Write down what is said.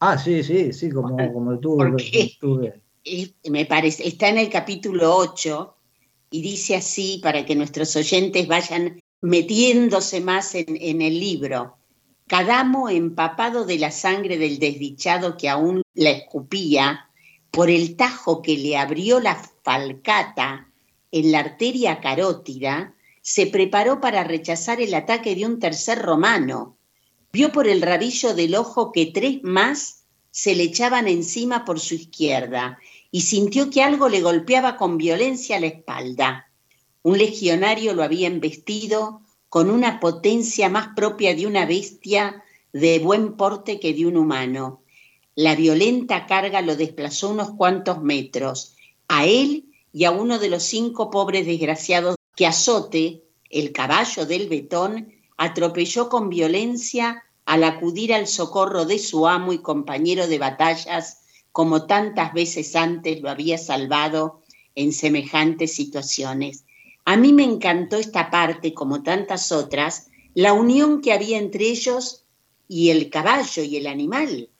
Ah, sí, sí, sí, como, como tú. me parece, está en el capítulo 8 y dice así para que nuestros oyentes vayan metiéndose más en, en el libro. Cadamo, empapado de la sangre del desdichado que aún la escupía, por el tajo que le abrió la falcata en la arteria carótida, se preparó para rechazar el ataque de un tercer romano. Vio por el rabillo del ojo que tres más se le echaban encima por su izquierda y sintió que algo le golpeaba con violencia la espalda. Un legionario lo había embestido con una potencia más propia de una bestia de buen porte que de un humano. La violenta carga lo desplazó unos cuantos metros, a él y a uno de los cinco pobres desgraciados que azote, el caballo del betón, atropelló con violencia al acudir al socorro de su amo y compañero de batallas, como tantas veces antes lo había salvado en semejantes situaciones. A mí me encantó esta parte, como tantas otras, la unión que había entre ellos y el caballo y el animal.